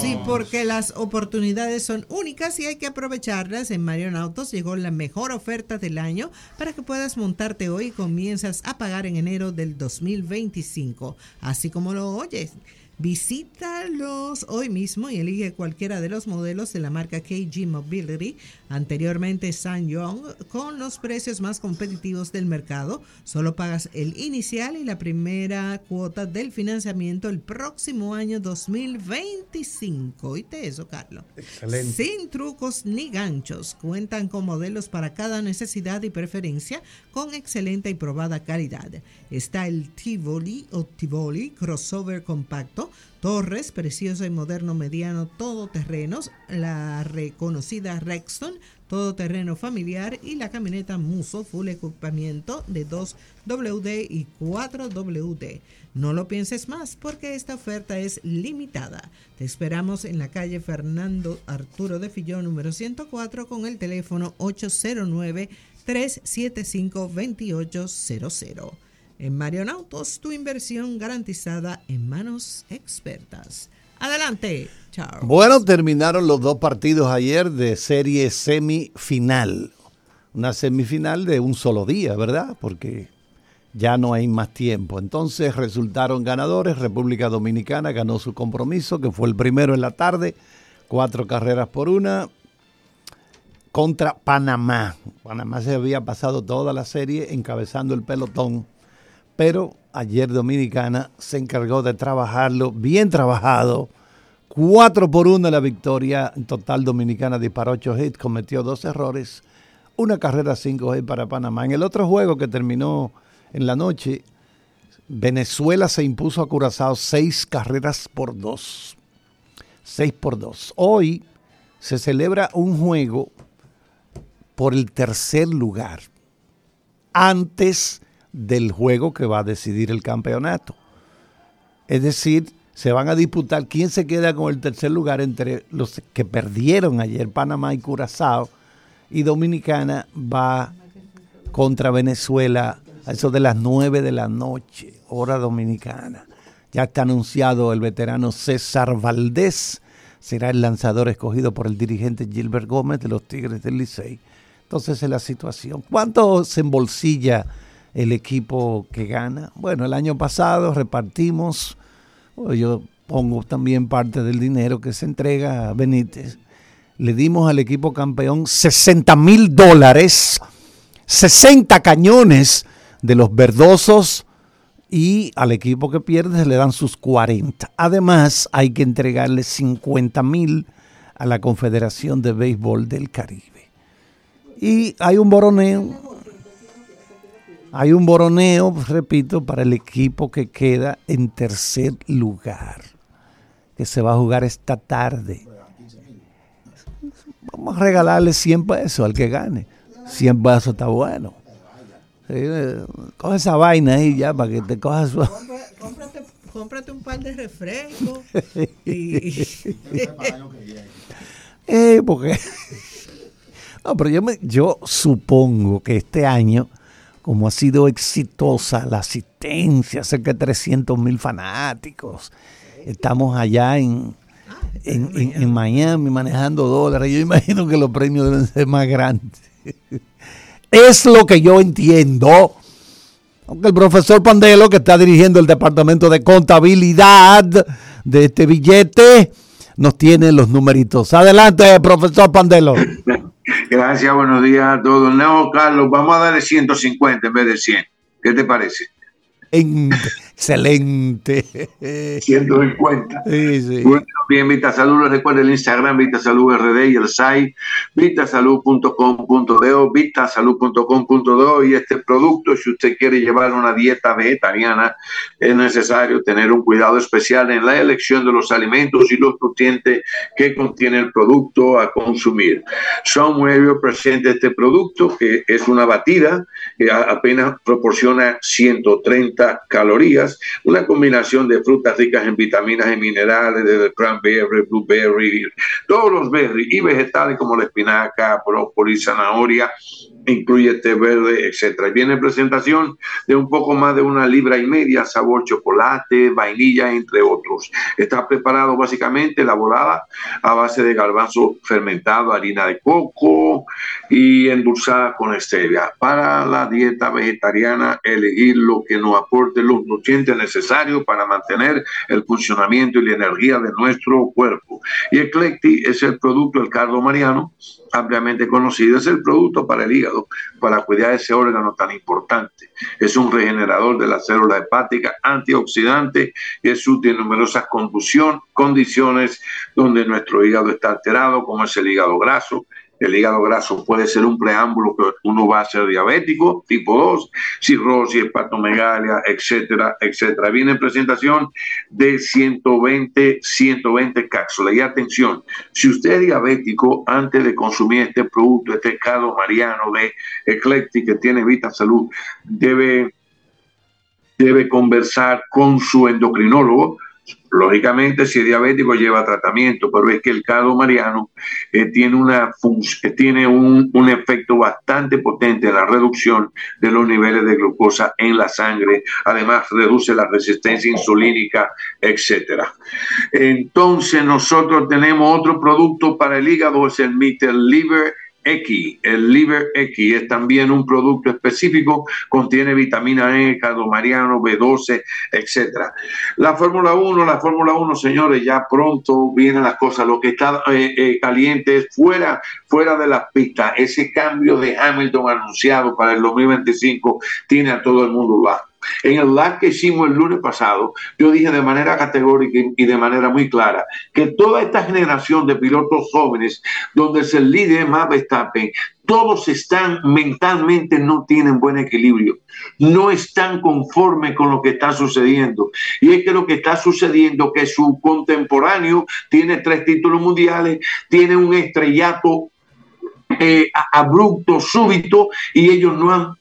Sí, porque las oportunidades son únicas y hay que aprovecharlas. En Marion Autos llegó la mejor oferta del año para que puedas montarte hoy y comienzas a pagar en enero del 2025. Así como lo oyes. Visítalos hoy mismo y elige cualquiera de los modelos de la marca KG Mobility, anteriormente SsangYong, con los precios más competitivos del mercado. Solo pagas el inicial y la primera cuota del financiamiento el próximo año 2025. ¿Oíste eso, Carlos? Excelente. Sin trucos ni ganchos. Cuentan con modelos para cada necesidad y preferencia con excelente y probada calidad. Está el Tivoli o Tivoli crossover compacto, Torres, precioso y moderno mediano todoterrenos, la reconocida Rexton, todoterreno familiar y la camioneta Muso full equipamiento de 2WD y 4WD. No lo pienses más porque esta oferta es limitada. Te esperamos en la calle Fernando Arturo de Fillón número 104 con el teléfono 809 375 2800. En Marion Autos, tu inversión garantizada en manos expertas. Adelante, chao. Bueno, terminaron los dos partidos ayer de serie semifinal. Una semifinal de un solo día, ¿verdad? Porque ya no hay más tiempo. Entonces resultaron ganadores. República Dominicana ganó su compromiso, que fue el primero en la tarde, cuatro carreras por una, contra Panamá. Panamá se había pasado toda la serie encabezando el pelotón pero ayer Dominicana se encargó de trabajarlo, bien trabajado. 4 por 1 la victoria. En total, Dominicana disparó 8 hits, cometió dos errores. Una carrera 5 hits para Panamá. En el otro juego que terminó en la noche, Venezuela se impuso a Curazao 6 carreras por 2. 6 por 2. Hoy se celebra un juego por el tercer lugar. Antes del juego que va a decidir el campeonato. Es decir, se van a disputar quién se queda con el tercer lugar entre los que perdieron ayer Panamá y Curazao y Dominicana va contra Venezuela a eso de las 9 de la noche, hora dominicana. Ya está anunciado el veterano César Valdés, será el lanzador escogido por el dirigente Gilbert Gómez de los Tigres del Licey. Entonces es la situación. ¿Cuánto se embolsilla el equipo que gana. Bueno, el año pasado repartimos, yo pongo también parte del dinero que se entrega a Benítez. Le dimos al equipo campeón 60 mil dólares, 60 cañones de los verdosos y al equipo que pierde se le dan sus 40. Además, hay que entregarle 50 mil a la Confederación de Béisbol del Caribe. Y hay un boroneo hay un boroneo, repito, para el equipo que queda en tercer lugar, que se va a jugar esta tarde. Vamos a regalarle 100 pesos al que gane. 100 pesos está bueno. Eh, coge esa vaina ahí ya para que te cojas su... Cómprate, cómprate, un par de refrescos. y... eh, porque... No, pero yo, me, yo supongo que este año como ha sido exitosa la asistencia, cerca de 300 mil fanáticos. Estamos allá en, en, Miami manejando dólares. Yo imagino que los premios deben ser más grandes. Es lo que yo entiendo. Aunque el profesor Pandelo, que está dirigiendo el departamento de contabilidad de este billete, nos tiene los numeritos. Adelante, profesor Pandelo. Gracias, buenos días a todos. No, Carlos, vamos a darle 150 en vez de 100. ¿Qué te parece? En, Excelente. 150. Sí, sí. Bueno, bien, VitaSalud, les recuerda el Instagram, VitaSalud RD y el site vitasalud.com.do, vitasalud.com.do y este producto, si usted quiere llevar una dieta vegetariana, es necesario tener un cuidado especial en la elección de los alimentos y los nutrientes que contiene el producto a consumir. Somewhere presenta este producto que es una batida que apenas proporciona 130 calorías, una combinación de frutas ricas en vitaminas y minerales, desde cranberry, blueberry, todos los berries y vegetales como la espinaca, brócoli, zanahoria, incluye té verde, etcétera. Viene presentación de un poco más de una libra y media, sabor chocolate, vainilla, entre otros. Está preparado básicamente elaborada a base de garbanzo fermentado, harina de coco y endulzada con stevia. Para la dieta vegetariana, elegir lo que nos aporte los nutrientes necesarios para mantener el funcionamiento y la energía de nuestro cuerpo. Y Eclecti es el producto del cardo mariano ampliamente conocido, es el producto para el hígado, para cuidar ese órgano tan importante. Es un regenerador de la célula hepática, antioxidante y es útil en numerosas condiciones donde nuestro hígado está alterado, como es el hígado graso, el hígado graso puede ser un preámbulo que uno va a ser diabético, tipo 2, cirrosis, hepatomegalia, etcétera, etcétera. Viene en presentación de 120, 120 cápsulas. Y atención, si usted es diabético, antes de consumir este producto, este caldo mariano de Eclectic que tiene Vita Salud, debe, debe conversar con su endocrinólogo Lógicamente, si es diabético, lleva tratamiento, pero es que el caldo mariano eh, tiene, una eh, tiene un, un, efecto bastante potente en la reducción de los niveles de glucosa en la sangre. Además, reduce la resistencia insulínica, etcétera. Entonces, nosotros tenemos otro producto para el hígado, es el Meter Liver X, el Liver X es también un producto específico, contiene vitamina E, mariano, B12, etcétera. La Fórmula 1, la Fórmula 1, señores, ya pronto vienen las cosas. Lo que está eh, eh, caliente es fuera, fuera de las pistas. Ese cambio de Hamilton anunciado para el 2025 tiene a todo el mundo bajo. En el live que hicimos el lunes pasado, yo dije de manera categórica y de manera muy clara que toda esta generación de pilotos jóvenes, donde es el líder más Verstappen, todos están mentalmente, no tienen buen equilibrio, no están conformes con lo que está sucediendo. Y es que lo que está sucediendo que su contemporáneo tiene tres títulos mundiales, tiene un estrellato eh, abrupto, súbito, y ellos no han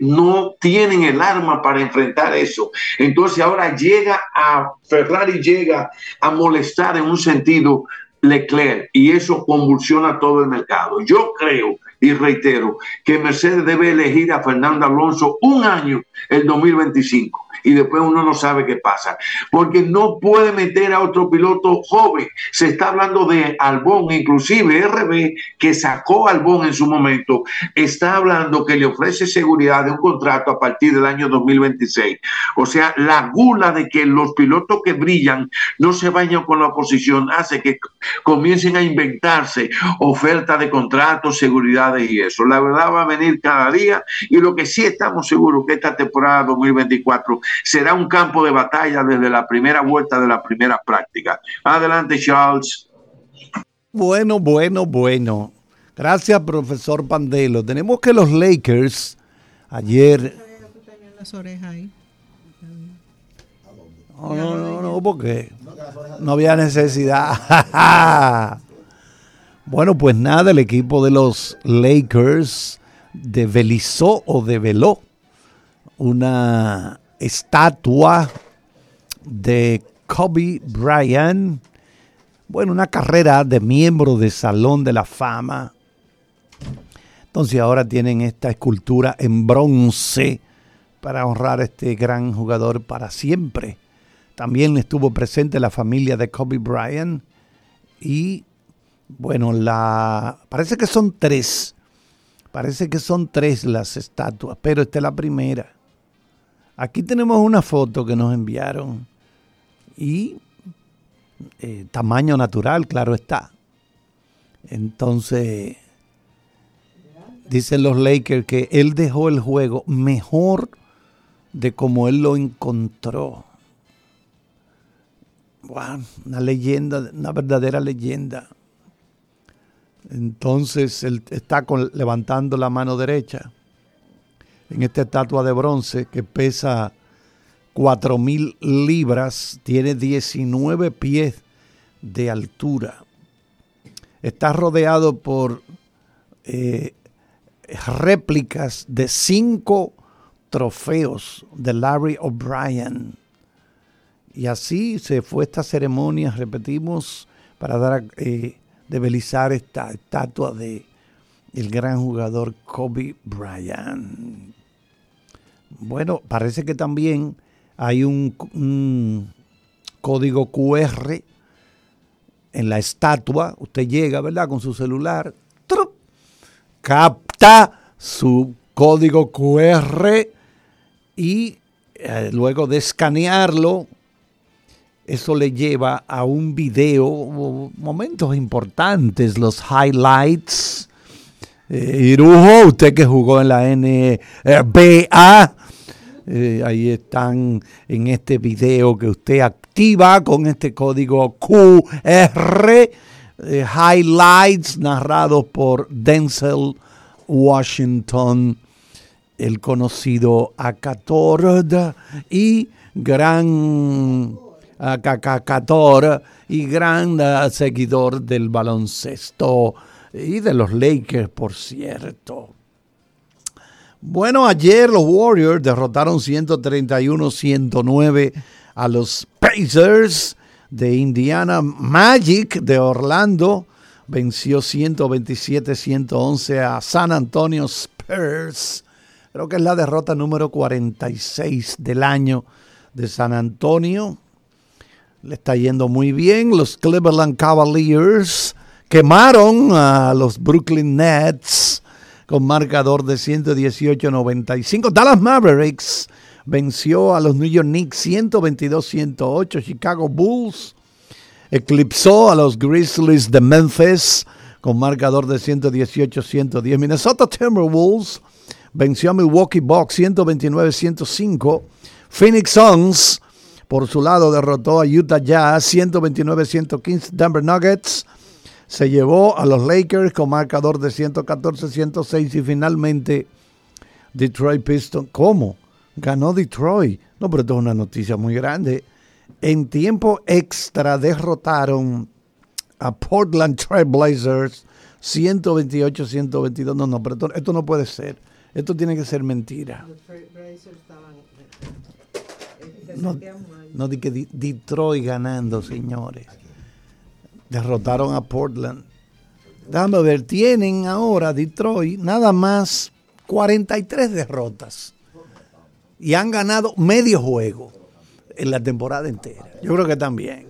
no tienen el arma para enfrentar eso. Entonces ahora llega a Ferrari, llega a molestar en un sentido Leclerc y eso convulsiona todo el mercado. Yo creo y reitero que Mercedes debe elegir a Fernando Alonso un año, el 2025 y después uno no sabe qué pasa. Porque no puede meter a otro piloto joven. Se está hablando de Albón, inclusive RB, que sacó Albón en su momento, está hablando que le ofrece seguridad de un contrato a partir del año 2026. O sea, la gula de que los pilotos que brillan no se vayan con la oposición hace que comiencen a inventarse ofertas de contratos, y eso. La verdad va a venir cada día y lo que sí estamos seguros que esta temporada 2024 será un campo de batalla desde la primera vuelta de la primera práctica. Adelante, Charles. Bueno, bueno, bueno. Gracias, profesor Pandelo. Tenemos que los Lakers ayer... No, no, no, no, porque no había necesidad. bueno, pues nada, el equipo de los Lakers develizó o develó una estatua de Kobe Bryant. Bueno, una carrera de miembro de Salón de la Fama. Entonces ahora tienen esta escultura en bronce para honrar a este gran jugador para siempre. También estuvo presente la familia de Kobe Bryant y bueno, la parece que son tres. Parece que son tres las estatuas, pero esta es la primera. Aquí tenemos una foto que nos enviaron y eh, tamaño natural, claro está. Entonces, dicen los Lakers que él dejó el juego mejor de cómo él lo encontró. Wow, una leyenda, una verdadera leyenda. Entonces él está levantando la mano derecha en esta estatua de bronce que pesa cuatro mil libras, tiene 19 pies de altura. Está rodeado por eh, réplicas de cinco trofeos de Larry O'Brien. Y así se fue esta ceremonia, repetimos, para dar eh, debilizar esta estatua de el gran jugador Kobe Bryant. Bueno, parece que también hay un, un código QR en la estatua. Usted llega, ¿verdad? Con su celular, ¡trup! capta su código QR y eh, luego de escanearlo, eso le lleva a un video, momentos importantes, los highlights. Eh, Irujo, usted que jugó en la NBA, eh, ahí están en este video que usted activa con este código QR, highlights narrados por Denzel Washington el conocido Acator y gran Acacator y gran uh, seguidor del baloncesto y de los Lakers, por cierto. Bueno, ayer los Warriors derrotaron 131-109 a los Pacers de Indiana. Magic de Orlando venció 127-111 a San Antonio Spurs. Creo que es la derrota número 46 del año de San Antonio. Le está yendo muy bien. Los Cleveland Cavaliers quemaron a los Brooklyn Nets con marcador de 118-95. Dallas Mavericks venció a los New York Knicks 122-108. Chicago Bulls eclipsó a los Grizzlies de Memphis con marcador de 118-110. Minnesota Timberwolves venció a Milwaukee Bucks 129-105. Phoenix Suns, por su lado, derrotó a Utah Jazz 129-115. Denver Nuggets se llevó a los Lakers con marcador de 114-106 y finalmente Detroit Pistons. ¿Cómo? Ganó Detroit. No, pero esto es una noticia muy grande. En tiempo extra derrotaron a Portland Trail Blazers 128-122. No, no, pero esto, esto no puede ser. Esto tiene que ser mentira. No, no di que Detroit ganando, señores. Derrotaron a Portland. Déjame ver, tienen ahora Detroit nada más 43 derrotas. Y han ganado medio juego en la temporada entera. Yo creo que también.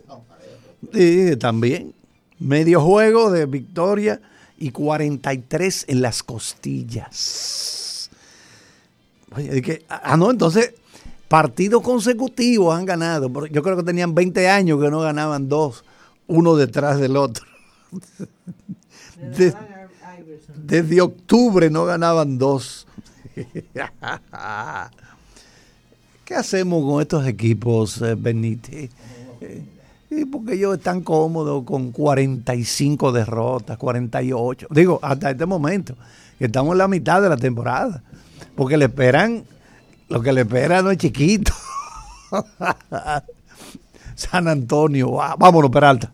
Sí, también. Medio juego de victoria y 43 en las costillas. Oye, que, ah, no, entonces, partidos consecutivos han ganado. Yo creo que tenían 20 años que no ganaban dos, uno detrás del otro. desde octubre no ganaban dos. ¿Qué hacemos con estos equipos, eh, Benítez? Eh, porque ellos están cómodos con 45 derrotas, 48. Digo, hasta este momento, que estamos en la mitad de la temporada. Porque le esperan, lo que le espera no es chiquito. San Antonio, vámonos, Peralta.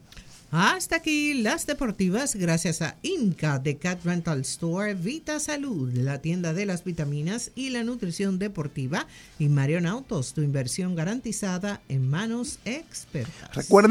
Hasta aquí las deportivas gracias a Inca de Cat Rental Store, Vita Salud, la tienda de las vitaminas y la nutrición deportiva y Marion Autos, tu inversión garantizada en manos expertas. Recuerden